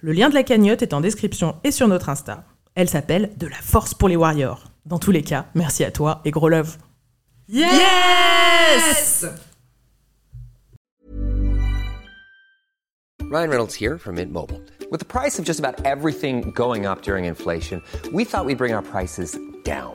Le lien de la cagnotte est en description et sur notre Insta. Elle s'appelle De la force pour les warriors. Dans tous les cas, merci à toi et gros love. Yes! Ryan Reynolds here from Mint Mobile. With the price of just about everything going up during inflation, we thought we'd bring our prices down.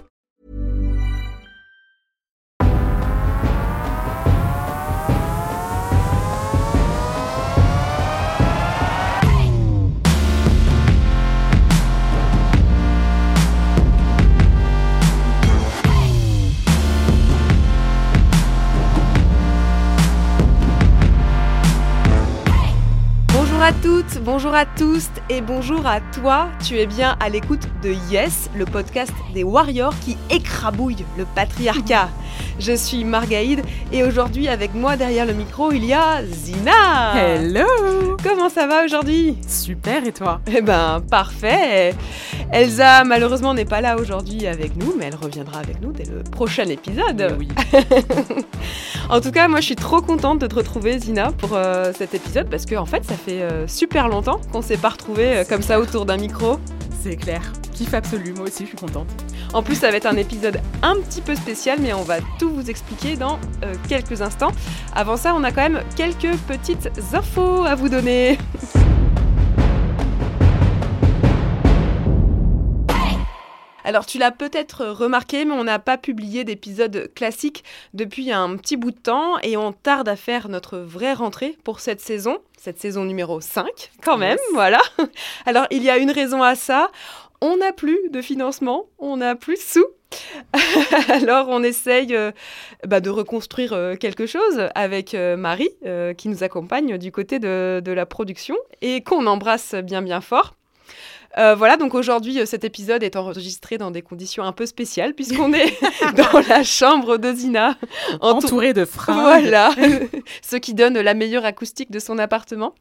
toutes, bonjour à tous et bonjour à toi. Tu es bien à l'écoute de Yes, le podcast des warriors qui écrabouille le patriarcat. Je suis Margaïde et aujourd'hui avec moi derrière le micro il y a Zina. Hello! Comment ça va aujourd'hui? Super et toi? Eh ben parfait. Elsa malheureusement n'est pas là aujourd'hui avec nous mais elle reviendra avec nous dès le prochain épisode. Oui. En tout cas, moi je suis trop contente de te retrouver Zina pour euh, cet épisode parce que en fait ça fait euh, super longtemps qu'on s'est pas retrouvés euh, comme ça autour d'un micro. C'est clair. Kiff absolu, moi aussi je suis contente. En plus, ça va être un épisode un petit peu spécial, mais on va tout vous expliquer dans euh, quelques instants. Avant ça, on a quand même quelques petites infos à vous donner. Alors tu l'as peut-être remarqué, mais on n'a pas publié d'épisode classique depuis un petit bout de temps et on tarde à faire notre vraie rentrée pour cette saison, cette saison numéro 5 quand même, voilà. Alors il y a une raison à ça, on n'a plus de financement, on n'a plus de sous. Alors on essaye euh, bah, de reconstruire euh, quelque chose avec euh, Marie qui nous accompagne du côté de, de la production et qu'on embrasse bien bien fort. Euh, voilà, donc aujourd'hui, euh, cet épisode est enregistré dans des conditions un peu spéciales, puisqu'on est dans la chambre de Zina, entou- Entourée de fringues. voilà, ce qui donne la meilleure acoustique de son appartement.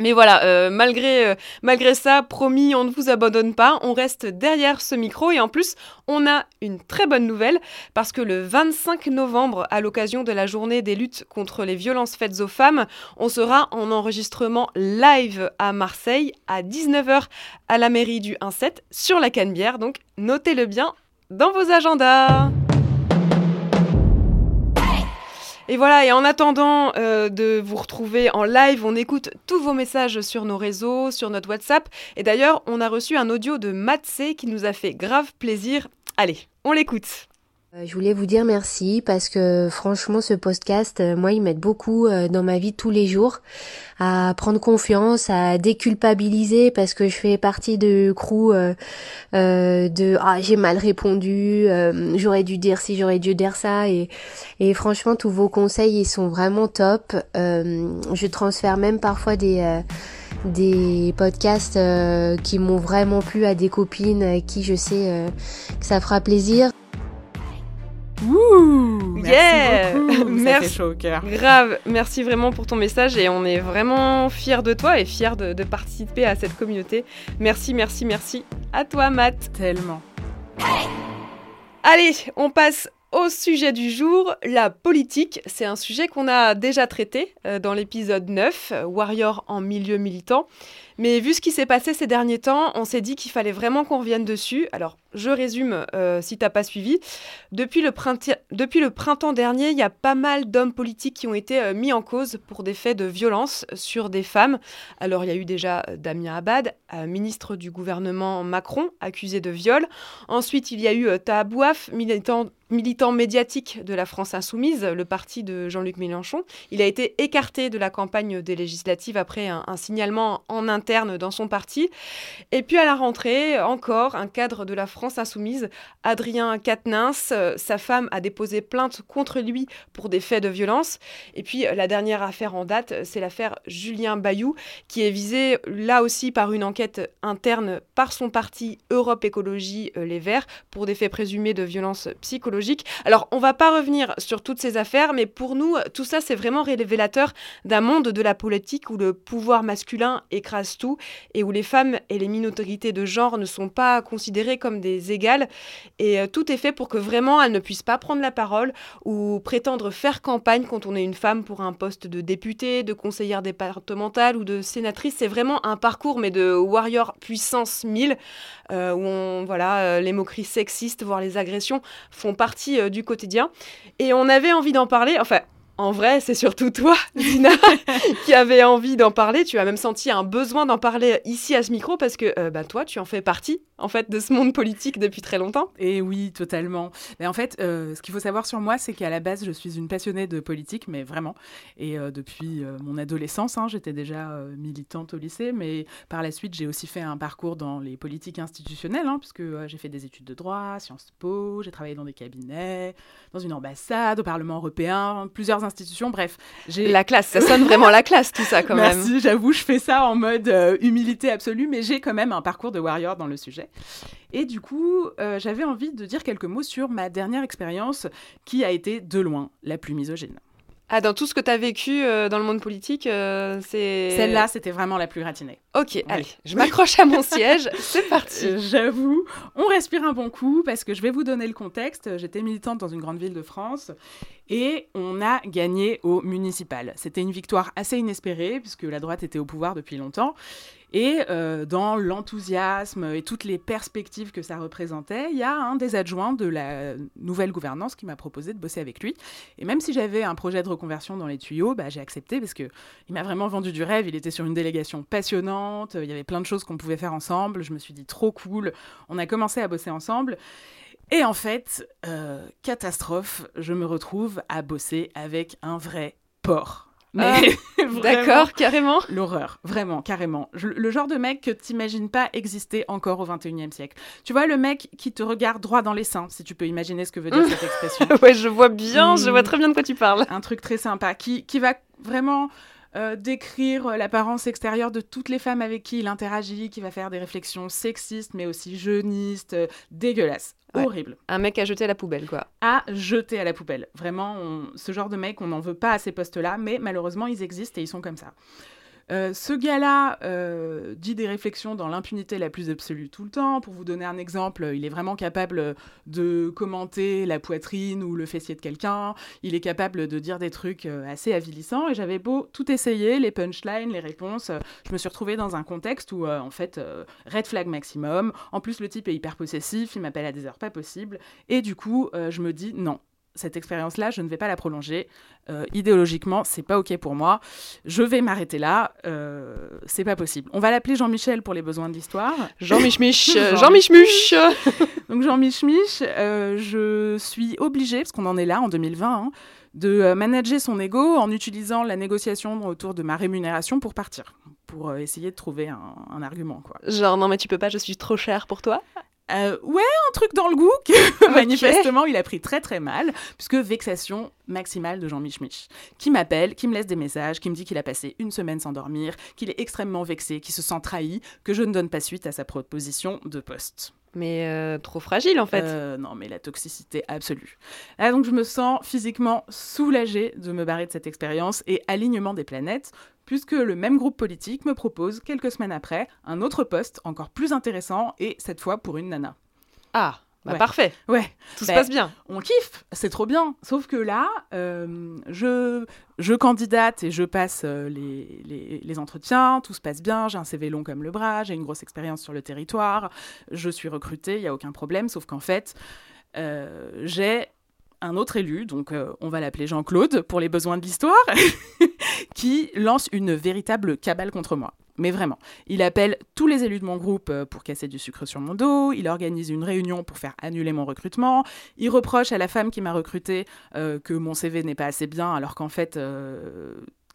Mais voilà, euh, malgré, euh, malgré ça, promis, on ne vous abandonne pas, on reste derrière ce micro et en plus, on a une très bonne nouvelle parce que le 25 novembre, à l'occasion de la journée des luttes contre les violences faites aux femmes, on sera en enregistrement live à Marseille à 19h à la mairie du 1-7 sur la Canebière, donc notez-le bien dans vos agendas. Et voilà, et en attendant euh, de vous retrouver en live, on écoute tous vos messages sur nos réseaux, sur notre WhatsApp. Et d'ailleurs, on a reçu un audio de Matsé qui nous a fait grave plaisir. Allez, on l'écoute. Euh, Je voulais vous dire merci parce que franchement ce podcast, euh, moi il m'aide beaucoup euh, dans ma vie tous les jours à prendre confiance, à déculpabiliser parce que je fais partie de crew euh, euh, de ah j'ai mal répondu, euh, j'aurais dû dire ci, j'aurais dû dire ça et et franchement tous vos conseils ils sont vraiment top. Je transfère même parfois des des podcasts qui m'ont vraiment plu à des copines à qui je sais que ça fera plaisir. Ouh! Merci Yeah! beaucoup. Ça Merci. fait chaud au cœur. Grave, merci vraiment pour ton message et on est vraiment fiers de toi et fiers de, de participer à cette communauté. Merci, merci, merci à toi Matt. Tellement. Allez, on passe au sujet du jour, la politique. C'est un sujet qu'on a déjà traité euh, dans l'épisode 9, euh, Warrior en milieu militant. Mais vu ce qui s'est passé ces derniers temps, on s'est dit qu'il fallait vraiment qu'on revienne dessus. Alors, je résume euh, si t'as pas suivi. Depuis le, printemps dernier, il y a pas mal d'hommes politiques qui ont été euh, mis en cause pour des faits de violence sur des femmes. Alors il y a eu déjà euh, Damien Abad, ministre du gouvernement Macron, accusé de viol. Ensuite il y a eu Tahabouaf, militant militant médiatique de la France insoumise, le parti de Jean-Luc Mélenchon. Il a été écarté de la campagne des législatives après un, signalement en interne dans son parti. Et puis à la rentrée, encore un cadre de la France insoumise, Adrien Quatennens. Euh, sa femme a déposé plainte contre lui pour des faits de violence. Et puis la dernière affaire en date, c'est l'affaire Julien Bayou, qui est visé là aussi par une enquête interne par son parti Europe Écologie euh, Les Verts pour des faits présumés de violence psychologique alors, on va pas revenir sur toutes ces affaires, mais pour nous, tout ça, c'est vraiment révélateur d'un monde de la politique où le pouvoir masculin écrase tout et où les femmes et les minorités de genre ne sont pas considérées comme des égales. Et euh, tout est fait pour que vraiment elles ne puissent pas prendre la parole ou prétendre faire campagne quand on est une femme pour un poste de députée, de conseillère départementale ou de sénatrice. C'est vraiment un parcours, mais de warrior puissance 1000, euh, où on, voilà, euh, les moqueries sexistes, voire les agressions, font partie du quotidien. Et on avait envie d'en parler. Enfin, en vrai, c'est surtout toi, Dina, qui avait envie d'en parler. Tu as même senti un besoin d'en parler ici à ce micro parce que euh, bah, toi, tu en fais partie en fait de ce monde politique depuis très longtemps. Et oui, totalement. Mais en fait, euh, ce qu'il faut savoir sur moi, c'est qu'à la base, je suis une passionnée de politique, mais vraiment. Et euh, depuis mon adolescence, hein, j'étais déjà militante au lycée, mais par la suite, j'ai aussi fait un parcours dans les politiques institutionnelles, hein, puisque j'ai fait des études de droit, Sciences Po, j'ai travaillé dans des cabinets, dans une ambassade, au Parlement européen, plusieurs Bref, j'ai la classe. Ça sonne vraiment la classe tout ça quand même. Merci. J'avoue, je fais ça en mode euh, humilité absolue, mais j'ai quand même un parcours de warrior dans le sujet. Et du coup, euh, j'avais envie de dire quelques mots sur ma dernière expérience, qui a été de loin la plus misogyne. Ah, dans tout ce que tu as vécu euh, dans le monde politique, euh, c'est. Celle-là, c'était vraiment la plus gratinée. Ok, allez, je m'accroche à mon siège, c'est parti. Euh, j'avoue, on respire un bon coup parce que je vais vous donner le contexte. J'étais militante dans une grande ville de France et on a gagné au municipal. C'était une victoire assez inespérée puisque la droite était au pouvoir depuis longtemps. Et euh, dans l'enthousiasme et toutes les perspectives que ça représentait, il y a un des adjoints de la nouvelle gouvernance qui m'a proposé de bosser avec lui. Et même si j'avais un projet de reconversion dans les tuyaux, bah, j'ai accepté parce qu'il m'a vraiment vendu du rêve. Il était sur une délégation passionnante, il y avait plein de choses qu'on pouvait faire ensemble. Je me suis dit trop cool. On a commencé à bosser ensemble. Et en fait, euh, catastrophe, je me retrouve à bosser avec un vrai porc. Mais ah, d'accord, carrément. L'horreur, vraiment, carrément. le genre de mec que t'imagines pas exister encore au 21e siècle. Tu vois, le mec qui te regarde droit dans les seins, si tu peux imaginer ce que veut dire cette expression. ouais, je vois bien, je vois hmm. très bien de quoi tu parles. Un truc très sympa, qui, qui va vraiment euh, décrire l'apparence extérieure de toutes les femmes avec qui il interagit, qui va faire des réflexions sexistes, mais aussi jeunistes, euh, dégueulasses. Horrible. Un mec à jeter à la poubelle, quoi. À jeter à la poubelle. Vraiment, ce genre de mec, on n'en veut pas à ces postes-là, mais malheureusement, ils existent et ils sont comme ça. Euh, ce gars-là euh, dit des réflexions dans l'impunité la plus absolue tout le temps. Pour vous donner un exemple, il est vraiment capable de commenter la poitrine ou le fessier de quelqu'un. Il est capable de dire des trucs euh, assez avilissants. Et j'avais beau tout essayer, les punchlines, les réponses, je me suis retrouvée dans un contexte où, en fait, red flag maximum. En plus, le type est hyper possessif, il m'appelle à des heures pas possibles. Et du coup, je me dis non, cette expérience-là, je ne vais pas la prolonger. Euh, idéologiquement, c'est pas ok pour moi. Je vais m'arrêter là. Euh, c'est pas possible. On va l'appeler Jean-Michel pour les besoins de l'histoire. Jean Michmich. Jean Michmuch. Donc Jean Michmich, euh, je suis obligée, parce qu'on en est là en 2020, hein, de manager son ego en utilisant la négociation autour de ma rémunération pour partir, pour essayer de trouver un, un argument. Quoi. Genre non mais tu peux pas, je suis trop cher pour toi. Euh, ouais, un truc dans le goût que manifestement il a pris très très mal, puisque vexation maximale de Jean Mich qui m'appelle, qui me laisse des messages, qui me dit qu'il a passé une semaine sans dormir, qu'il est extrêmement vexé, qu'il se sent trahi, que je ne donne pas suite à sa proposition de poste. Mais euh, trop fragile en fait. Euh, non, mais la toxicité absolue. Là, donc je me sens physiquement soulagée de me barrer de cette expérience et alignement des planètes, puisque le même groupe politique me propose quelques semaines après un autre poste encore plus intéressant et cette fois pour une nana. Ah Bah, Ouais. Parfait, Ouais, tout se Bah, passe bien. on kiffe, c'est trop bien. Sauf que là, euh, je, je candidate et je passe euh, les, les, les entretiens, tout se passe bien, j'ai un CV long comme le bras, j'ai une grosse expérience sur le territoire, je suis recrutée, il n'y a aucun problème, sauf qu'en fait, euh, j'ai un autre élu, donc euh, on va l'appeler Jean-Claude pour les besoins de l'histoire, qui lance une véritable cabale contre moi. Mais vraiment, il appelle tous les élus de mon groupe euh, pour casser du sucre sur mon dos, il organise une réunion pour faire annuler mon recrutement, il reproche à la femme qui m'a recruté euh, que mon CV n'est pas assez bien, alors qu'en fait,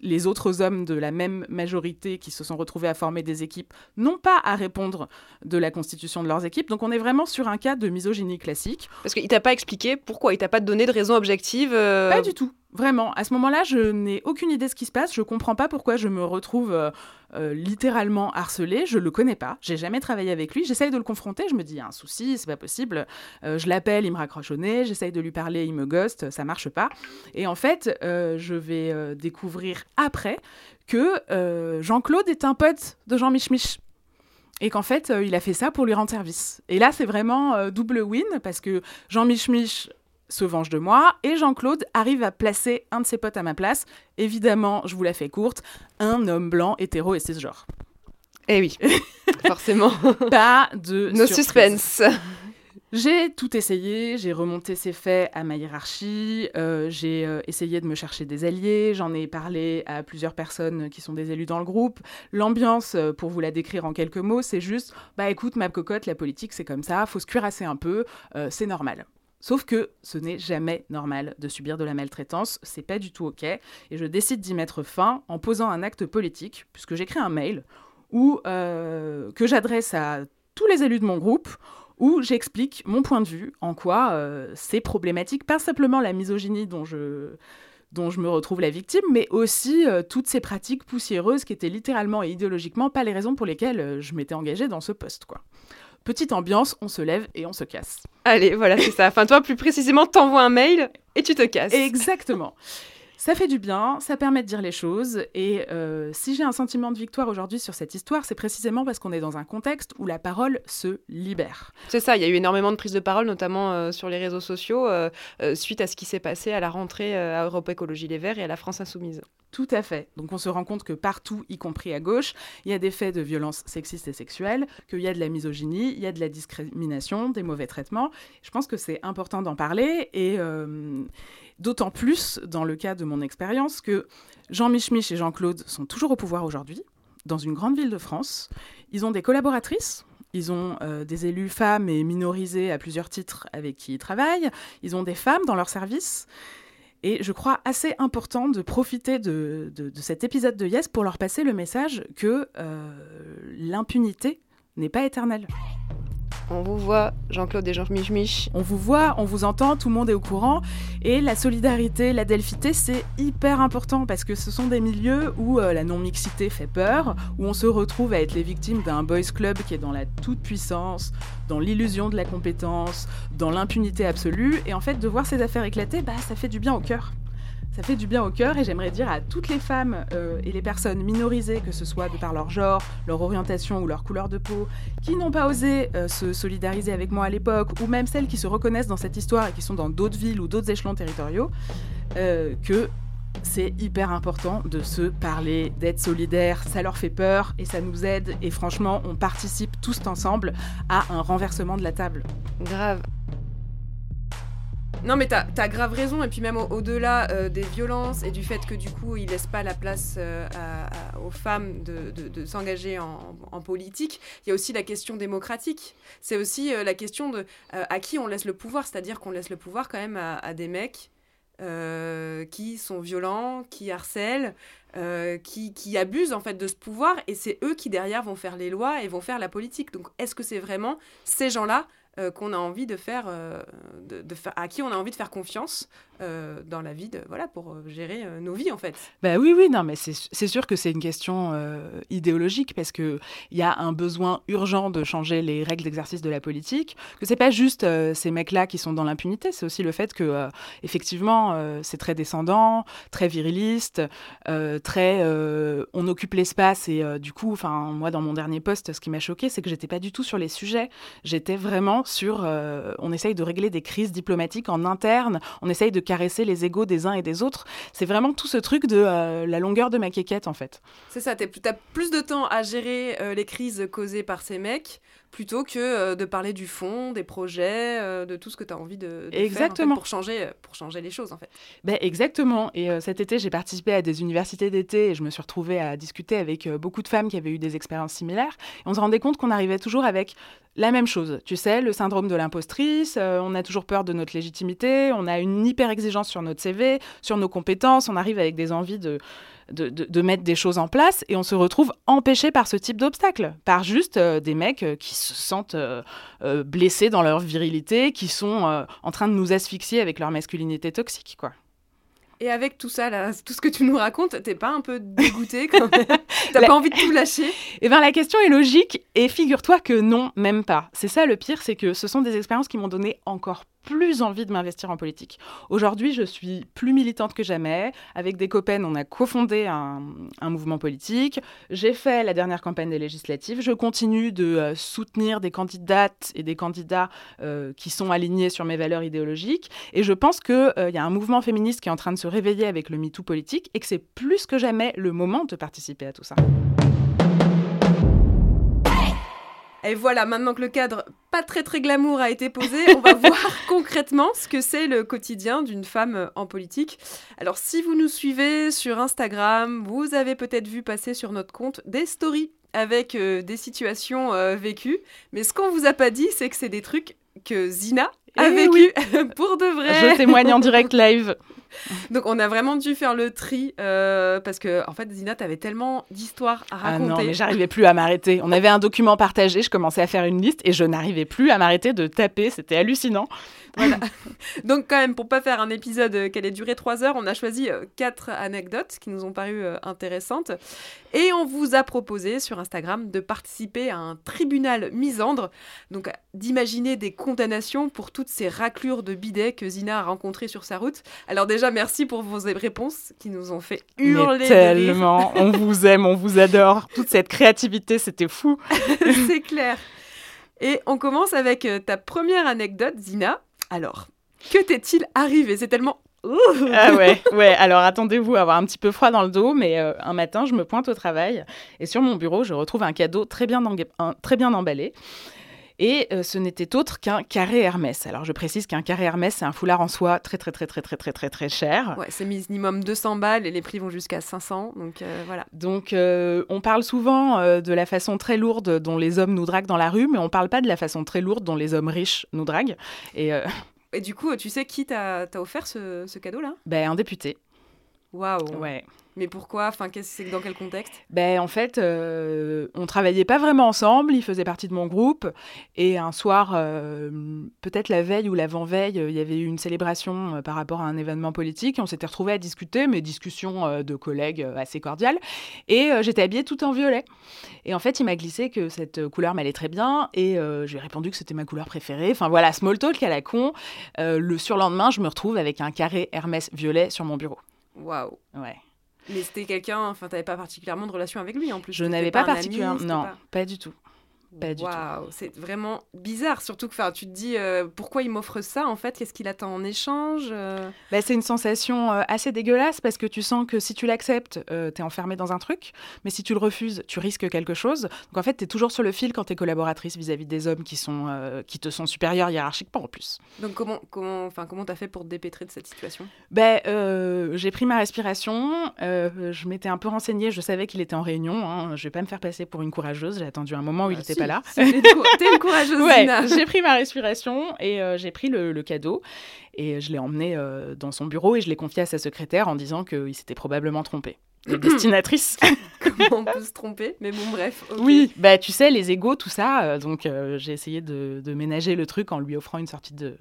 les autres hommes de la même majorité qui se sont retrouvés à former des équipes n'ont pas à répondre de la constitution de leurs équipes. Donc on est vraiment sur un cas de misogynie classique. Parce qu'il t'a pas expliqué pourquoi, il t'a pas donné de raison objective. euh, Pas du tout. Vraiment, à ce moment-là, je n'ai aucune idée de ce qui se passe. Je comprends pas pourquoi je me retrouve euh, euh, littéralement harcelée. Je le connais pas. J'ai jamais travaillé avec lui. J'essaye de le confronter. Je me dis, il y a un souci, c'est pas possible. Euh, je l'appelle, il me raccroche au nez. J'essaye de lui parler, il me ghost. Ça marche pas. Et en fait, je vais découvrir après que Jean-Claude est un pote de Jean Mich Mich. Et qu'en fait, il a fait ça pour lui rendre service. Et là, c'est vraiment double win parce que Jean Mich Mich se venge de moi et Jean-Claude arrive à placer un de ses potes à ma place. Évidemment, je vous la fais courte, un homme blanc, hétéro et cisgenre. Eh oui, forcément. Pas de Nos surprise. suspense. J'ai tout essayé, j'ai remonté ces faits à ma hiérarchie, euh, j'ai euh, essayé de me chercher des alliés, j'en ai parlé à plusieurs personnes qui sont des élus dans le groupe. L'ambiance, euh, pour vous la décrire en quelques mots, c'est juste, bah écoute, ma cocotte, la politique c'est comme ça, faut se cuirasser un peu, euh, c'est normal. Sauf que ce n'est jamais normal de subir de la maltraitance, c'est pas du tout ok, et je décide d'y mettre fin en posant un acte politique, puisque j'écris un mail où, euh, que j'adresse à tous les élus de mon groupe, où j'explique mon point de vue, en quoi euh, c'est problématique, pas simplement la misogynie dont je, dont je me retrouve la victime, mais aussi euh, toutes ces pratiques poussiéreuses qui étaient littéralement et idéologiquement pas les raisons pour lesquelles je m'étais engagée dans ce poste. Petite ambiance, on se lève et on se casse. Allez, voilà, c'est ça. Enfin, toi, plus précisément, t'envoies un mail et tu te casses. Exactement. Ça fait du bien, ça permet de dire les choses. Et euh, si j'ai un sentiment de victoire aujourd'hui sur cette histoire, c'est précisément parce qu'on est dans un contexte où la parole se libère. C'est ça, il y a eu énormément de prises de parole, notamment euh, sur les réseaux sociaux, euh, suite à ce qui s'est passé à la rentrée à Europe Écologie Les Verts et à la France Insoumise. Tout à fait. Donc on se rend compte que partout, y compris à gauche, il y a des faits de violence sexistes et sexuelles, qu'il y a de la misogynie, il y a de la discrimination, des mauvais traitements. Je pense que c'est important d'en parler et euh, d'autant plus dans le cas de mon expérience que Jean Mich Mich et Jean-Claude sont toujours au pouvoir aujourd'hui, dans une grande ville de France. Ils ont des collaboratrices. Ils ont euh, des élus femmes et minorisées à plusieurs titres avec qui ils travaillent. Ils ont des femmes dans leur service. Et je crois assez important de profiter de, cet épisode de Yes pour leur passer le message que euh, l'impunité n'est pas éternelle. On vous voit, Jean-Claude et Jean Mich Mich. On vous voit, on vous entend, tout le monde est au courant. Et la solidarité, la delphité, c'est hyper important parce que ce sont des milieux où euh, la non-mixité fait peur, où on se retrouve à être les victimes d'un boys club qui est dans la toute-puissance, dans l'illusion de la compétence, dans l'impunité absolue. Et en fait, de voir ces affaires éclater, bah, ça fait du bien au cœur. Ça fait du bien au cœur et j'aimerais dire à toutes les femmes euh, et les personnes minorisées, que ce soit de par leur genre, leur orientation ou leur couleur de peau, qui n'ont pas osé euh, se solidariser avec moi à l'époque, ou même celles qui se reconnaissent dans cette histoire et qui sont dans d'autres villes ou d'autres échelons territoriaux, euh, que c'est hyper important de se parler, d'être solidaire. Ça leur fait peur et ça nous aide. Et franchement, on participe tous ensemble à un renversement de la table. Grave. Non mais t'as as grave raison et puis même au- au-delà euh, des violences et du fait que du coup ils laissent pas la place euh, aux femmes de, s'engager en, politique, il y a aussi la question démocratique. C'est aussi euh, la question de à qui on laisse le pouvoir, c'est-à-dire qu'on laisse le pouvoir quand même à, à des mecs qui sont violents, qui harcèlent, qui, qui abusent en fait de ce pouvoir et c'est eux qui derrière vont faire les lois et vont faire la politique. Donc est-ce que c'est vraiment ces gens-là qu'on a envie de faire, euh, de, de faire, à qui on a envie de faire confiance euh, dans la vie, voilà, pour euh, gérer euh, nos vies en fait. Bah oui, oui, non, mais c'est sûr que c'est une question idéologique parce que il y a un besoin urgent de changer les règles d'exercice de la politique. Que c'est pas juste ces mecs-là qui sont dans l'impunité, c'est aussi le fait que effectivement c'est très descendant, très viriliste, très on occupe l'espace et du coup, moi dans mon dernier poste, ce qui m'a choqué, c'est que j'étais pas du tout sur les sujets. J'étais vraiment sur, on essaye de régler des crises diplomatiques en interne, on essaye de caresser les égaux des uns et des autres. C'est vraiment tout ce truc de la longueur de ma quéquette en fait. C'est ça, tu as plus de temps à gérer les crises causées par ces mecs plutôt que euh, de parler du fond, des projets, euh, de tout ce que tu as envie de, exactement. faire pour, changer, pour changer les choses en fait. Ben, exactement. Et euh, cet été, j'ai participé à des universités d'été et je me suis retrouvée à discuter avec beaucoup de femmes qui avaient eu des expériences similaires. Et on se rendait compte qu'on arrivait toujours avec la même chose. Tu sais, le syndrome de l'impostrice, on a toujours peur de notre légitimité, on a une hyper exigence sur notre CV, sur nos compétences, on arrive avec des envies de de, mettre des choses en place et on se retrouve empêché par ce type d'obstacle, par juste euh, des mecs euh, qui se sentent euh, blessés dans leur virilité, qui sont en train de nous asphyxier avec leur masculinité toxique, quoi. Et avec tout ça, là, tout ce que tu nous racontes, t'es pas un peu dégoûté quand même? T'as pas envie de tout lâcher? Eh bien, la question est logique et figure-toi que non, même pas. C'est ça le pire, c'est que ce sont des expériences qui m'ont donné encore plus envie de m'investir en politique. Aujourd'hui, je suis plus militante que jamais. Avec des copains, on a cofondé un, un mouvement politique. J'ai fait la dernière campagne des législatives. Je continue de euh, soutenir des candidates et des candidats euh, qui sont alignés sur mes valeurs idéologiques. Et je pense qu'il euh, y a un mouvement féministe qui est en train de se réveiller avec le MeToo politique et que c'est plus que jamais le moment de participer à tout ça. Et voilà, maintenant que le cadre pas très très glamour a été posé, on va voir concrètement ce que c'est le quotidien d'une femme en politique. Alors si vous nous suivez sur Instagram, vous avez peut-être vu passer sur notre compte des stories avec euh, des situations euh, vécues. Mais ce qu'on vous a pas dit, c'est que c'est des trucs que Zina a eh vécu pour de vrai. Je témoigne en direct live. Donc on a vraiment dû faire le tri euh, parce que en fait Zina t'avais tellement d'histoires à raconter. Ah non mais j'arrivais plus à m'arrêter. On avait un document partagé, je commençais à faire une liste et je n'arrivais plus à m'arrêter de taper. C'était hallucinant. Voilà. Donc quand même, pour pas faire un épisode qui allait durer trois heures, on a choisi euh, quatre anecdotes qui nous ont paru euh, intéressantes. Et on vous a proposé sur Instagram de participer à un tribunal misandre, donc d'imaginer des condamnations pour toutes ces raclures de bidets que Zina a rencontrées sur sa route. Alors déjà, merci pour vos réponses qui nous ont fait hurler. Mais tellement, on vous aime, on vous adore. Toute cette créativité, c'était fou. C'est clair. Et on commence avec ta première anecdote, Zina. Alors, que t'est-il arrivé? C'est tellement ah ouais, ouais. Alors attendez-vous à avoir un petit peu froid dans le dos, mais euh, un matin, je me pointe au travail et sur mon bureau, je retrouve un cadeau très bien, très bien emballé. Et euh, ce n'était autre qu'un carré Hermès. Alors je précise qu'un carré Hermès, c'est un foulard en soie très très très très très très très très cher. Ouais, c'est minimum 200 balles et les prix vont jusqu'à 500. Donc euh, voilà. Donc on parle souvent de la façon très lourde dont les hommes nous draguent dans la rue, mais on parle pas de la façon très lourde dont les hommes riches nous draguent. Et et du coup, tu sais qui t'a offert ce, ce cadeau-là? Ben, un député. Waouh. Ouais. Mais pourquoi? Enfin, c'est dans quel contexte? Ben en fait, euh, on travaillait pas vraiment ensemble. Il faisait partie de mon groupe. Et un soir, euh, peut-être la veille ou l'avant-veille, il y avait eu une célébration euh, par rapport à un événement politique. on s'était retrouvés à discuter, mais discussion euh, de collègues assez cordiales. Et j'étais habillée tout en violet. Et en fait, il m'a glissé que cette couleur m'allait très bien. Et je lui ai répondu que c'était ma couleur préférée. Enfin voilà, small talk à la con. le surlendemain, je me retrouve avec un carré Hermès violet sur mon bureau. Waouh. Ouais. Mais c'était quelqu'un, enfin, t'avais pas particulièrement de relation avec lui en plus. Je n'avais pas, particulièrement, non, pas du tout. Waouh, c'est vraiment bizarre. Surtout que tu te dis euh, pourquoi il m'offre ça en fait? Qu'est-ce qu'il attend en échange euh? bah, C'est une sensation euh, assez dégueulasse parce que tu sens que si tu l'acceptes, tu es enfermé dans un truc. Mais si tu le refuses, tu risques quelque chose. Donc en fait, tu es toujours sur le fil quand tu es collaboratrice vis-à-vis des hommes qui, sont, qui te sont supérieurs hiérarchiquement en plus. Donc comment comment enfin comment t'as fait pour te dépêtrer de cette situation? Ben, J'ai pris ma respiration. je m'étais un peu renseignée. Je savais qu'il était en réunion. Hein. Je vais pas me faire passer pour une courageuse. J'ai attendu un moment où il bah, pas là. T'es une courageuse, ouais, J'ai pris ma respiration et euh, j'ai pris le, cadeau et je l'ai emmené euh, dans son bureau et je l'ai confié à sa secrétaire en disant qu'il s'était probablement trompé. La destinatrice. Comment on peut se tromper? Mais bon, bref. Oui, bah tu sais, les égaux, tout ça. Euh, donc j'ai essayé de, de, ménager le truc en lui offrant une sortie de,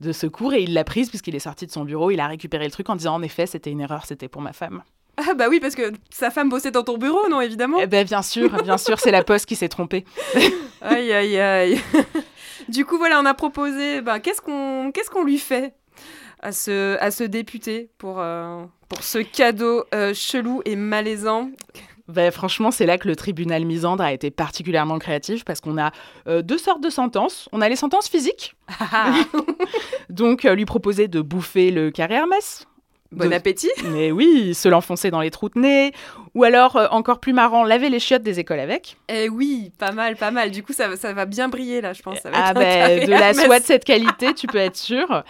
de secours et il l'a prise puisqu'il est sorti de son bureau. Il a récupéré le truc en disant en effet, c'était une erreur, c'était pour ma femme. Ah bah oui, parce que sa femme bossait dans ton bureau, non, évidemment Eh ben bien sûr, bien sûr, c'est la poste qui s'est trompée. aïe, aïe, aïe. du coup, voilà, on a proposé, ben, qu'est-ce qu'on qu'est-ce qu'on lui fait à ce, à ce député pour, euh, pour ce cadeau euh, chelou et malaisant? Ben, franchement, c'est là que le tribunal misandre a été particulièrement créatif parce qu'on a euh, deux sortes de sentences. On a les sentences physiques. Donc, euh, lui proposer de bouffer le carré Hermès. Bon De- appétit. Mais oui, se l'enfoncer dans les trous de nez. Ou alors, euh, encore plus marrant, laver les chiottes des écoles avec. Eh oui, pas mal, pas mal. Du coup, ça, ça va bien briller là, je pense. Ah ben, de la soie de cette qualité, tu peux être sûr.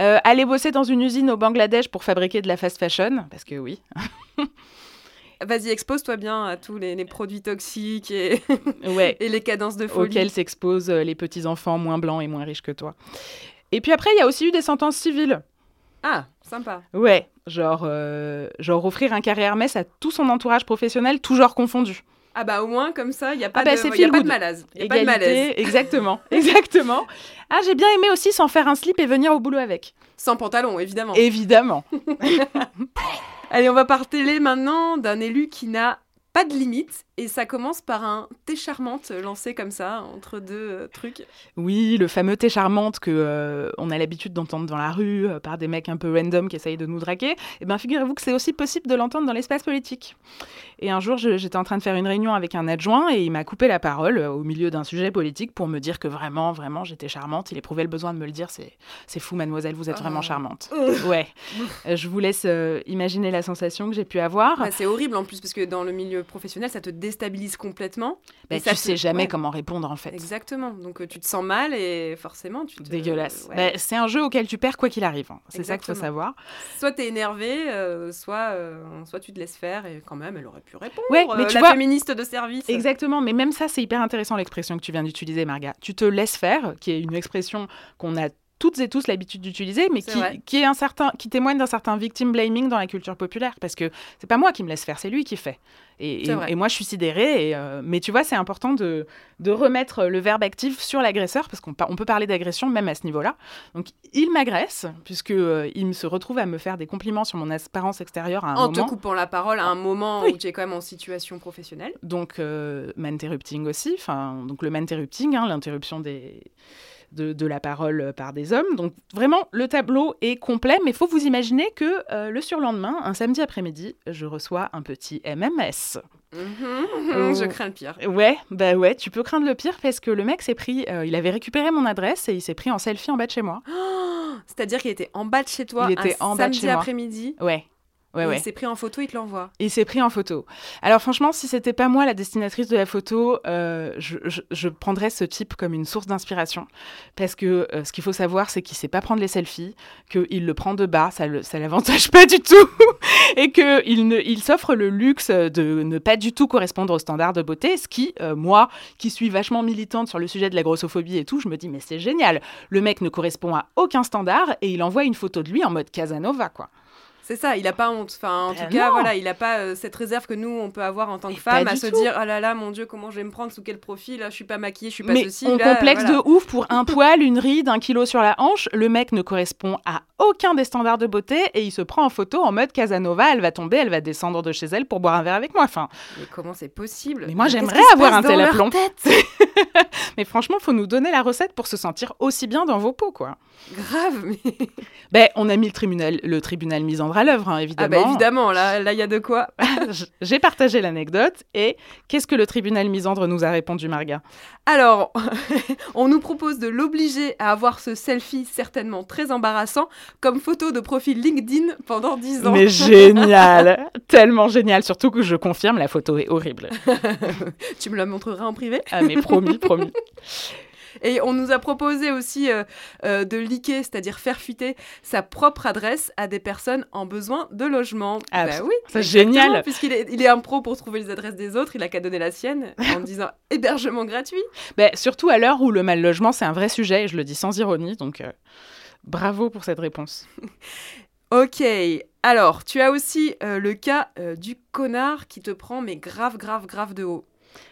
Euh, aller bosser dans une usine au Bangladesh pour fabriquer de la fast fashion, parce que oui. Vas-y, expose-toi bien à tous les, les produits toxiques et, Ouais. et les cadences de folie. auxquels s'exposent euh, les petits-enfants moins blancs et moins riches que toi. Et puis après, il y a aussi eu des sentences civiles. Ah, sympa. Ouais, genre, euh, genre offrir un carré Hermès à tout son entourage professionnel, tout genre confondu. Ah bah au moins, comme ça, il n'y a, pas bah, de- y a pas de good. malaise. Il a pas de malaise. exactement, exactement. Ah, j'ai bien aimé aussi s'en faire un slip et venir au boulot avec. Sans pantalon, évidemment. Évidemment. Allez, on va parler maintenant d'un élu qui n'a pas de limite. Et ça commence par un thé charmante lancé comme ça, entre deux euh, trucs. Oui, le fameux thé charmante que euh, on a l'habitude d'entendre dans la rue euh, par des mecs un peu random qui essayent de nous draguer. Eh bien, figurez-vous que c'est aussi possible de l'entendre dans l'espace politique. Et un jour, j'étais en train de faire une réunion avec un adjoint et il m'a coupé la parole au milieu d'un sujet politique pour me dire que vraiment, vraiment, j'étais charmante. Il éprouvait le besoin de me le dire. C'est, fou, mademoiselle, vous êtes vraiment Oh. charmante. Ouais. Je vous laisse imaginer la sensation que j'ai pu avoir. Ouais, c'est horrible en plus, parce que dans le milieu professionnel, ça te déstabilise complètement. Bah, Et ça tu te- sais jamais ouais. comment répondre en fait. Exactement. Donc euh, tu te sens mal et forcément tu te... Dégueulasse. ouais. Bah, c'est un jeu auquel tu perds quoi qu'il arrive. hein. C'est ça qu'il faut savoir. Soit t'es énervé, euh, soit, euh, soit tu te laisses faire et quand même elle aurait pu répondre. Ouais, mais tu la vois- féministe de service. Exactement, mais même ça, c'est hyper intéressant l'expression que tu viens d'utiliser, Marga. Tu te laisses faire, qui est une expression qu'on a toutes et tous l'habitude d'utiliser, mais qui, est un certain, qui témoigne d'un certain victim blaming dans la culture populaire. Parce que c'est pas moi qui me laisse faire, c'est lui qui fait. Et, moi, je suis sidérée. Et, euh, mais tu vois, c'est important de, de remettre le verbe actif sur l'agresseur, parce qu'on on peut parler d'agression même à ce niveau-là. Donc, il m'agresse, puisque euh, il me se retrouve à me faire des compliments sur mon apparence extérieure à un en moment. te coupant la parole à un moment Oui. où tu es quand même en situation professionnelle. donc euh, man-interrupting aussi, enfin donc le man-interrupting, hein, l'interruption des de, de la parole par des hommes. Donc vraiment le tableau est complet, mais il faut vous imaginer que euh, le surlendemain, un samedi après-midi, je reçois un petit MMS. Oh. Je crains le pire. Ouais, bah ouais, tu peux craindre le pire parce que le mec s'est pris, euh, il avait récupéré mon adresse et il s'est pris en selfie en bas de chez moi. C'est-à-dire qu'il était en bas de chez toi Il était un en bas de samedi chez moi. après-midi? Ouais. Ouais, et ouais. Il s'est pris en photo, il te l'envoie. Il s'est pris en photo. Alors franchement, si c'était pas moi la destinatrice de la photo, euh, je, je- je prendrais ce type comme une source d'inspiration. Parce que euh, ce qu'il faut savoir, c'est qu'il sait pas prendre les selfies, qu'il le prend de bas, ça le- ça l'avantage pas du tout, et qu'il ne- il s'offre le luxe de ne pas du tout correspondre aux standards de beauté, ce qui, euh, moi, qui suis vachement militante sur le sujet de la grossophobie et tout, je me dis, mais c'est génial. Le mec ne correspond à aucun standard et il envoie une photo de lui en mode Casanova, quoi. C'est ça, il a pas honte. Enfin, en Ben tout cas, non. voilà, il a pas euh, cette réserve que nous on peut avoir en tant Mais que femme à se tout. dire oh là là mon dieu comment je vais me prendre sous quel profil là je suis pas maquillée je suis pas Mais ceci on là, complexe voilà. de ouf pour un poil, une ride, un kilo sur la hanche. Le mec ne correspond à aucun des standards de beauté et il se prend en photo en mode Casanova. Elle va tomber, elle va descendre de chez elle pour boire un verre avec moi. Enfin, Mais comment c'est possible? Mais moi, j'aimerais avoir un tel aplomb. tête? Mais franchement, faut nous donner la recette pour se sentir aussi bien dans vos peaux, quoi. Grave, mais Ben, on a mis le tribunal, le tribunal misandre à l'œuvre, hein, ah évidemment. bah évidemment là là il y a de quoi. J'ai partagé l'anecdote et qu'est-ce que le tribunal misandre nous a répondu, Marga? Alors, on nous propose de l'obliger à avoir ce selfie certainement très embarrassant comme photo de profil LinkedIn pendant 10 ans. Mais génial, tellement génial. Surtout que je confirme, la photo est horrible. tu me la montreras en privé? Ah mais promis, promis. Et on nous a proposé aussi euh, euh, de liquer, c'est-à-dire faire fuiter sa propre adresse à des personnes en besoin de logement. Ah, bah oui, c'est génial. Puisqu'il est, il est un pro pour trouver les adresses des autres, il a qu'à donner la sienne en disant hébergement gratuit. Ben, surtout à l'heure où le mal logement, c'est un vrai sujet, et je le dis sans ironie, donc euh, bravo pour cette réponse. Ok, alors tu as aussi euh, le cas euh, du connard qui te prend mais grave, grave, grave de haut.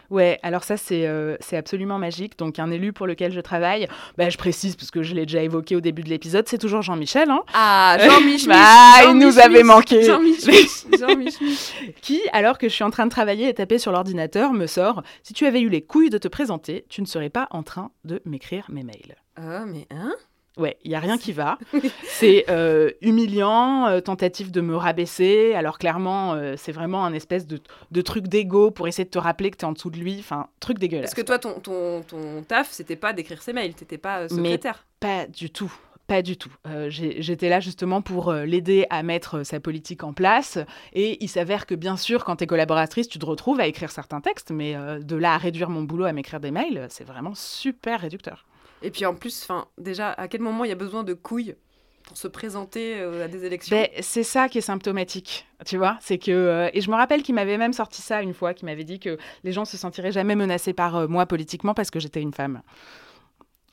Ouais, alors ça, c'est euh, absolument magique. Donc, un élu pour lequel je travaille, ben, je précise, parce que je l'ai déjà évoqué au début de l'épisode, c'est toujours Jean-Michel, hein, Ah, Jean-Michel Bah, il nous avait manqué. Jean-Michel qui, alors que je suis en train de travailler et taper sur l'ordinateur, me sort « Si tu avais eu les couilles de te présenter, tu ne serais pas en train de m'écrire mes mails. Ah, mais hein » Ouais, il y a rien qui va. c'est euh, humiliant, euh, tentative de me rabaisser. Alors clairement, euh, c'est vraiment un espèce de, de truc d'ego pour essayer de te rappeler que tu es en dessous de lui. Enfin, truc dégueulasse. Parce que toi, ton, ton, ton taf, c'était pas d'écrire ses mails, t'étais pas Mais- secrétaire. Pas du tout. Pas du tout. Euh, J'étais là justement pour euh, l'aider à mettre euh, sa politique en place. Et il s'avère que bien sûr, quand tu es collaboratrice, tu te retrouves à écrire certains textes. Mais de là à réduire mon boulot à m'écrire des mails, c'est vraiment super réducteur. Et puis en plus, enfin, déjà, à quel moment il y a besoin de couilles pour se présenter euh, à des élections Ben, c'est ça qui est symptomatique, tu vois. C'est que euh, et je me rappelle qu'il m'avait même sorti ça une fois, qu'il m'avait dit que les gens se sentiraient jamais menacés par euh, moi politiquement parce que j'étais une femme.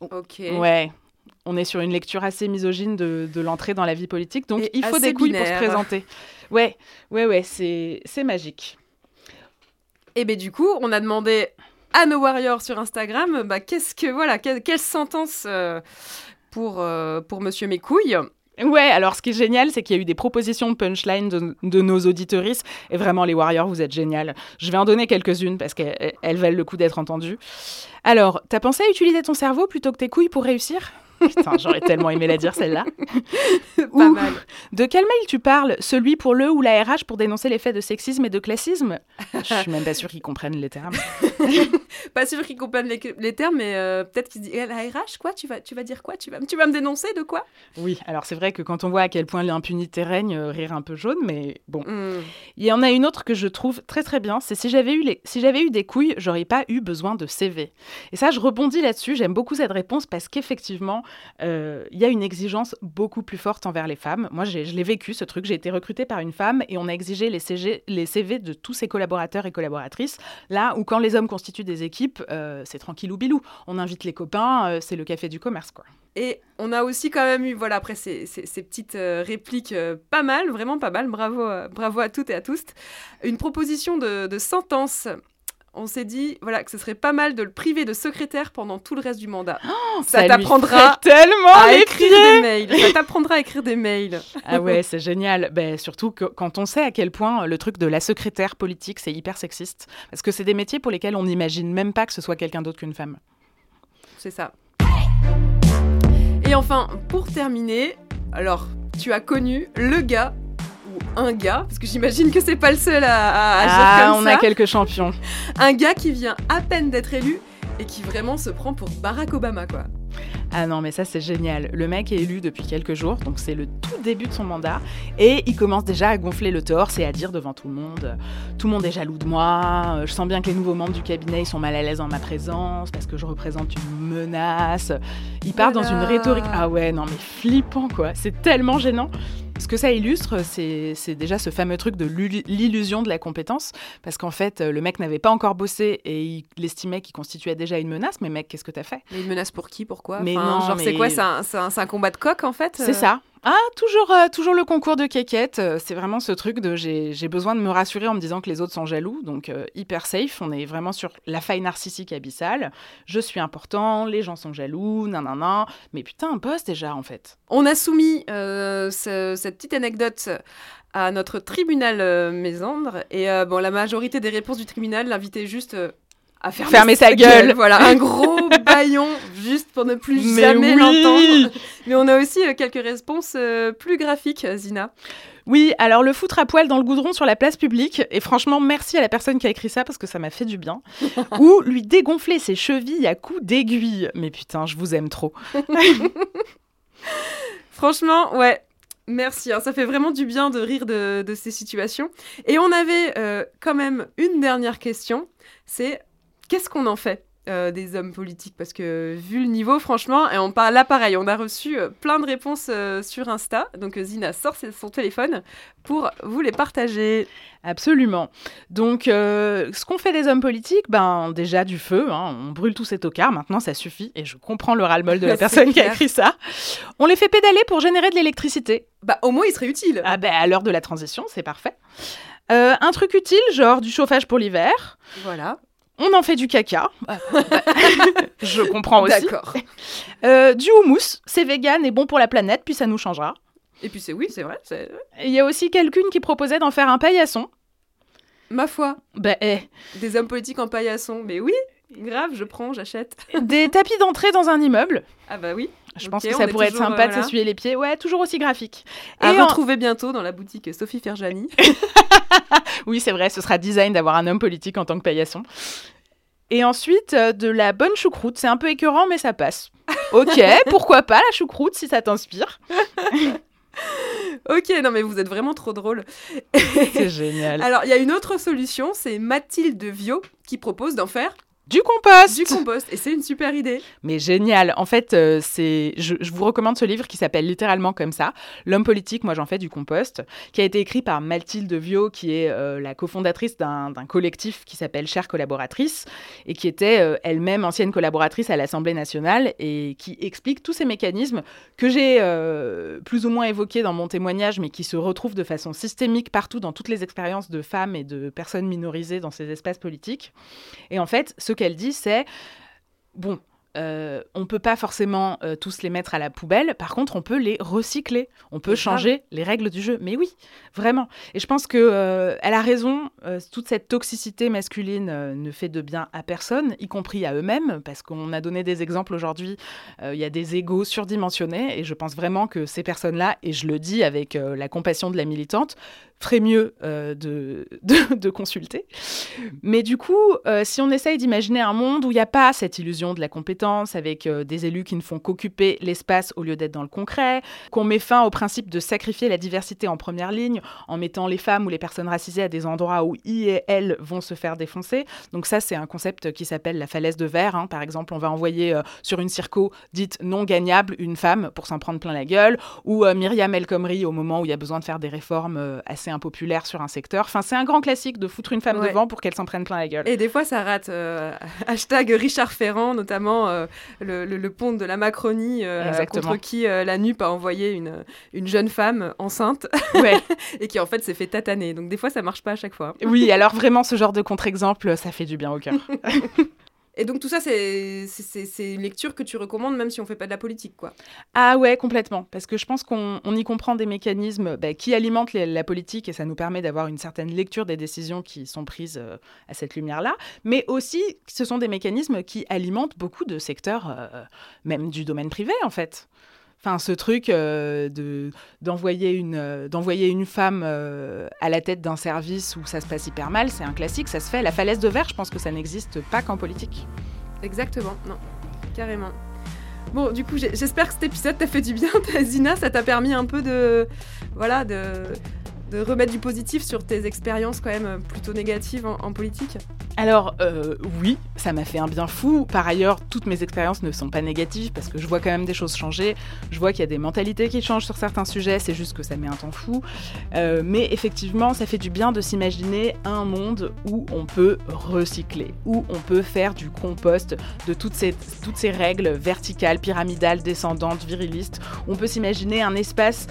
Ok. Ouais. On est sur une lecture assez misogyne de, de l'entrée dans la vie politique, donc Et il faut des couilles pour se présenter. Ouais, ouais, ouais, c'est magique. Et ben du coup, on a demandé à nos warriors sur Instagram, bah, qu'est-ce que voilà, quelle, sentence euh, pour euh, pour Monsieur mes couilles Ouais, alors ce qui est génial, c'est qu'il y a eu des propositions de punchline de, de nos auditoristes. Et vraiment, les Warriors, vous êtes génial. Je vais en donner quelques-unes parce qu'elles elles valent le coup d'être entendues. Alors, t'as pensé à utiliser ton cerveau plutôt que tes couilles pour réussir? Putain, j'aurais tellement aimé la dire celle-là. Pas mal. De quel mail tu parles? Celui pour le ou la RH pour dénoncer les faits de sexisme et de classisme? Je suis même pas sûre qu'ils comprennent les termes. Pas sûr qu'ils comprennent les, les termes, mais euh, peut-être qu'ils disent Eh, la RH quoi? Tu vas tu vas dire quoi? Tu vas tu vas me dénoncer de quoi? Oui, alors c'est vrai que quand on voit à quel point l'impunité règne, euh, rire un peu jaune, mais bon. Hmm. Il y en a une autre que je trouve très très bien, c'est si j'avais eu, les... si j'avais eu des couilles, j'aurais pas eu besoin de CV. Et ça, je rebondis là-dessus, j'aime beaucoup cette réponse parce qu'effectivement, euh, il y a une exigence beaucoup plus forte envers les femmes. Moi, je l'ai vécu, ce truc, j'ai été recrutée par une femme et on a exigé les, CV de tous ses collaborateurs et collaboratrices. Là où quand les hommes constituent des équipes, euh, c'est tranquille ou bilou. On invite les copains, euh, c'est le café du commerce, quoi. Et on a aussi quand même eu, voilà, après ces, petites répliques pas mal, vraiment pas mal, bravo, bravo à toutes et à tous, une proposition de, de sentence. On s'est dit, voilà, que ce serait pas mal de le priver de secrétaire pendant tout le reste du mandat. ça lui t'apprendra tellement à écrire des mails. Ça t'apprendra à écrire des mails. Ah ouais, c'est génial. Ben, surtout que, quand on sait à quel point le truc de la secrétaire politique, c'est hyper sexiste. Parce que c'est des métiers pour lesquels on n'imagine même pas que ce soit quelqu'un d'autre qu'une femme. C'est ça. Et enfin, pour terminer, alors, tu as connu le gars un gars, parce que j'imagine que c'est pas le seul à, à ah, comme on ça. a quelques champions. Un gars qui vient à peine d'être élu et qui vraiment se prend pour Barack Obama, quoi. Ah non, mais ça c'est génial. Le mec est élu depuis quelques jours, donc c'est le tout début de son mandat, et il commence déjà à gonfler le torse et à dire devant tout le monde Tout le monde est jaloux de moi, je sens bien que les nouveaux membres du cabinet ils sont mal à l'aise en ma présence parce que je représente une menace. Il part dans une rhétorique. Ah ouais, non, mais flippant quoi, c'est tellement gênant. Ce que ça illustre, c'est déjà ce fameux truc de l'illu- l'illusion de la compétence, parce qu'en fait, le mec n'avait pas encore bossé et il estimait qu'il constituait déjà une menace, mais mec, qu'est-ce que t'as fait? Mais une menace pour qui? Pourquoi? Mais Enfin, non, Genre, c'est quoi? C'est un, un- combat de coq, en fait? C'est ça. Ah, toujours, euh, toujours le concours de quéquette. Euh, C'est vraiment ce truc de j'ai besoin de me rassurer en me disant que les autres sont jaloux. Donc, euh, hyper safe. On est vraiment sur la faille narcissique abyssale. Je suis important, les gens sont jaloux, nanana. Mais putain, un poste déjà, en fait. On a soumis ce- cette petite anecdote à notre tribunal Mésandre. Et bon, la majorité des réponses du tribunal l'invitaient juste à fermer, Fermer sa gueule. Voilà, un gros baillon juste pour ne plus Mais jamais oui. l'entendre. Mais on a aussi euh, quelques réponses euh, plus graphiques, Zina. Oui, alors le foutre à poil dans le goudron sur la place publique, et franchement, merci à la personne qui a écrit ça parce que ça m'a fait du bien. Ou lui dégonfler ses chevilles à coups d'aiguille. Mais putain, je vous aime trop. Franchement, ouais. Merci, hein, ça fait vraiment du bien de rire de, de ces situations. Et on avait euh, quand même une dernière question, c'est qu'est-ce qu'on en fait euh, des hommes politiques? Parce que vu le niveau, franchement, et on parle là pareil, on a reçu euh, plein de réponses euh, sur Insta, donc Zina sort son téléphone pour vous les partager. Absolument. Donc, ce qu'on fait des hommes politiques, ben déjà du feu, hein, on brûle tous ces tocards, maintenant ça suffit, et je comprends le ras-le-bol de la personne qui a écrit ça. On les fait pédaler pour générer de l'électricité. Bah au moins il serait utile. Ah ben à l'heure de la transition, c'est parfait. Euh, un truc utile, genre du chauffage pour l'hiver. Voilà, On en fait du caca. je comprends aussi. d'accord. Euh, du houmous, c'est vegan et bon pour la planète, puis ça nous changera. Et puis c'est oui, c'est vrai, Il y a aussi quelqu'une qui proposait d'en faire un paillasson. ma foi, eh, des hommes politiques en paillasson. Mais oui, grave, je prends, j'achète. des tapis d'entrée dans un immeuble. Ah bah oui. Je pense que ça pourrait être sympa euh, de voilà. s'essuyer les pieds. Ouais, toujours aussi graphique. À Et en- retrouver bientôt dans la boutique Sophie Ferjani. Oui, c'est vrai, ce sera design d'avoir un homme politique en tant que paillasson. Et ensuite, euh, de la bonne choucroute. C'est un peu écœurant, mais ça passe. Ok, pourquoi pas la choucroute si ça t'inspire. ok, non mais vous êtes vraiment trop drôle. C'est génial. Alors, il y a une autre solution, c'est Mathilde Viau qui propose d'en faire Du compost du compost. Et c'est une super idée. Mais génial. En fait, euh, c'est, je, je vous recommande ce livre qui s'appelle littéralement comme ça, L'homme politique, moi j'en fais du compost, qui a été écrit par Mathilde Viau, qui est euh, la cofondatrice d'un, collectif qui s'appelle Chères collaboratrices, et qui était euh, elle-même ancienne collaboratrice à l'Assemblée nationale, et qui explique tous ces mécanismes que j'ai plus ou moins évoqués dans mon témoignage, mais qui se retrouvent de façon systémique partout dans toutes les expériences de femmes et de personnes minorisées dans ces espaces politiques. Et en fait, ce qu'elle dit, c'est bon. euh, on peut pas forcément euh, tous les mettre à la poubelle. Par contre, on peut les recycler. On peut changer les règles du jeu. Mais oui, vraiment. Et je pense que euh, elle a raison. toute cette toxicité masculine ne fait de bien à personne, y compris à eux-mêmes, parce qu'on a donné des exemples aujourd'hui. Il y a des égaux surdimensionnés, et je pense vraiment que ces personnes-là, et je le dis avec la compassion de la militante, feraient mieux euh, de, de, consulter. Mais du coup, euh, si on essaye d'imaginer un monde où il n'y a pas cette illusion de la compétence, avec euh, des élus qui ne font qu'occuper l'espace au lieu d'être dans le concret, qu'on met fin au principe de sacrifier la diversité en première ligne, en mettant les femmes ou les personnes racisées à des endroits où ils et elles vont se faire défoncer. Donc ça, c'est un concept qui s'appelle la falaise de verre. hein. Par exemple, on va envoyer sur une circo dite non gagnable une femme pour s'en prendre plein la gueule, ou Myriam El Khomri au moment où il y a besoin de faire des réformes euh, assez impopulaires sur un secteur. Enfin, c'est un grand classique de foutre une femme Ouais. devant pour qu'elle s'en prenne plein la gueule. Et des fois, ça rate. euh, hashtag Richard Ferrand, notamment euh, le, le- le pont de la Macronie, euh, contre qui la NUP a envoyé une, une jeune femme enceinte Ouais. et qui en fait s'est fait tataner. Donc des fois, ça marche pas à chaque fois. Oui, alors vraiment, ce genre de contre-exemple, ça fait du bien au cœur. Et donc tout ça, c'est une lecture que tu recommandes même si on fait pas de la politique, quoi. Ah ouais, complètement. Parce que je pense qu'on on y comprend des mécanismes bah, qui alimentent la politique et ça nous permet d'avoir une certaine lecture des décisions qui sont prises euh, à cette lumière-là. Mais aussi, ce sont des mécanismes qui alimentent beaucoup de secteurs, euh, même du domaine privé en fait. Enfin, ce truc euh, de d'envoyer une euh, d'envoyer une femme euh, à la tête d'un service où ça se passe hyper mal, c'est un classique, ça se fait. La falaise de verre, je pense que ça n'existe pas qu'en politique. Exactement, non, carrément. Bon, du coup, j'espère que cet épisode t'a fait du bien, Zina, ça t'a permis un peu de, voilà, de, de remettre du positif sur tes expériences quand même plutôt négatives en, politique. Alors euh, oui, ça m'a fait un bien fou. Par ailleurs, toutes mes expériences ne sont pas négatives parce que je vois quand même des choses changer. Je vois qu'il y a des mentalités qui changent sur certains sujets. C'est juste que ça met un temps fou. Euh, mais effectivement, ça fait du bien de s'imaginer un monde où on peut recycler, où on peut faire du compost de toutes toutes ces règles verticales, pyramidales, descendantes, virilistes. On peut s'imaginer un espace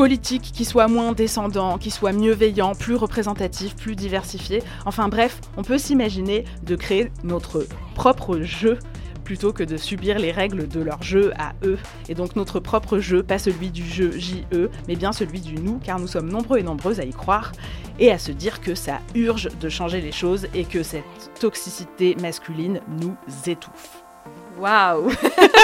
politique qui soit moins descendant, qui soit mieux veillant, plus représentatif, plus diversifié. Enfin bref, on peut s'imaginer de créer notre propre jeu plutôt que de subir les règles de leur jeu à eux. Et donc notre propre jeu, pas celui du jeu JE, mais bien celui du nous, car nous sommes nombreux et nombreuses à y croire et à se dire que ça urge de changer les choses et que cette toxicité masculine nous étouffe. Waouh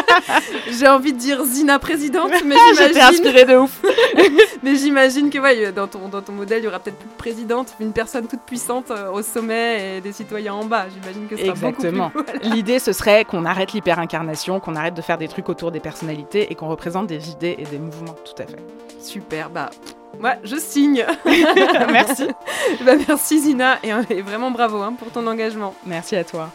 J'ai envie de dire Zina présidente, mais J'étais j'imagine, inspirée de ouf mais j'imagine que ouais, dans ton dans ton modèle, il y aura peut-être plus de présidente, une personne toute puissante euh, au sommet et des citoyens en bas. J'imagine que ce sera Exactement. Voilà. L'idée, ce serait qu'on arrête l'hyper-incarnation, qu'on arrête de faire des trucs autour des personnalités et qu'on représente des idées et des mouvements, tout à fait. Super, bah ouais, je signe. Merci. bah merci Zina et, et vraiment bravo hein, pour ton engagement. Merci à toi.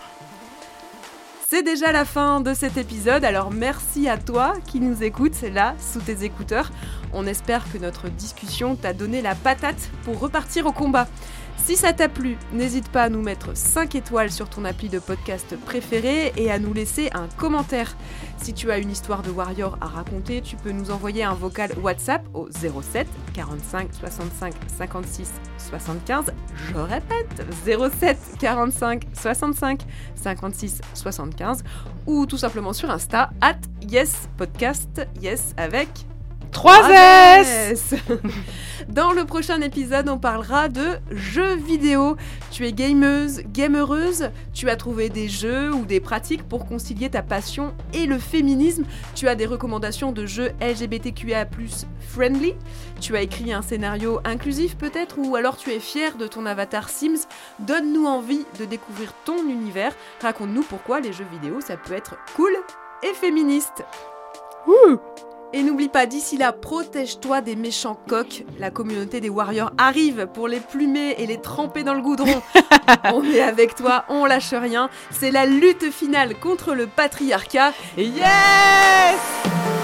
C'est déjà la fin de cet épisode, alors merci à toi qui nous écoutes là sous tes écouteurs. On espère que notre discussion t'a donné la patate pour repartir au combat. Si ça t'a plu, n'hésite pas à nous mettre 5 étoiles sur ton appli de podcast préféré et à nous laisser un commentaire. Si tu as une histoire de Warrior à raconter, tu peux nous envoyer un vocal WhatsApp au 07 45 65 56 75. Je répète, 07 45 65 56 75 ou tout simplement sur Insta at yes podcast yes avec 3 S S. Dans le prochain épisode, on parlera de jeux vidéo. Tu es gameuse, gamereuse, tu as trouvé des jeux ou des pratiques pour concilier ta passion et le féminisme. Tu as des recommandations de jeux LGBTQIA+ friendly. Tu as écrit un scénario inclusif peut-être ou alors tu es fier de ton avatar Sims. Donne-nous envie de découvrir ton univers. Raconte-nous pourquoi les jeux vidéo ça peut être cool et féministe. Et n'oublie pas, d'ici là, protège-toi des méchants coqs. La communauté des Warriors arrive pour les plumer et les tremper dans le goudron. on est avec toi, on lâche rien. C'est la lutte finale contre le patriarcat. Yes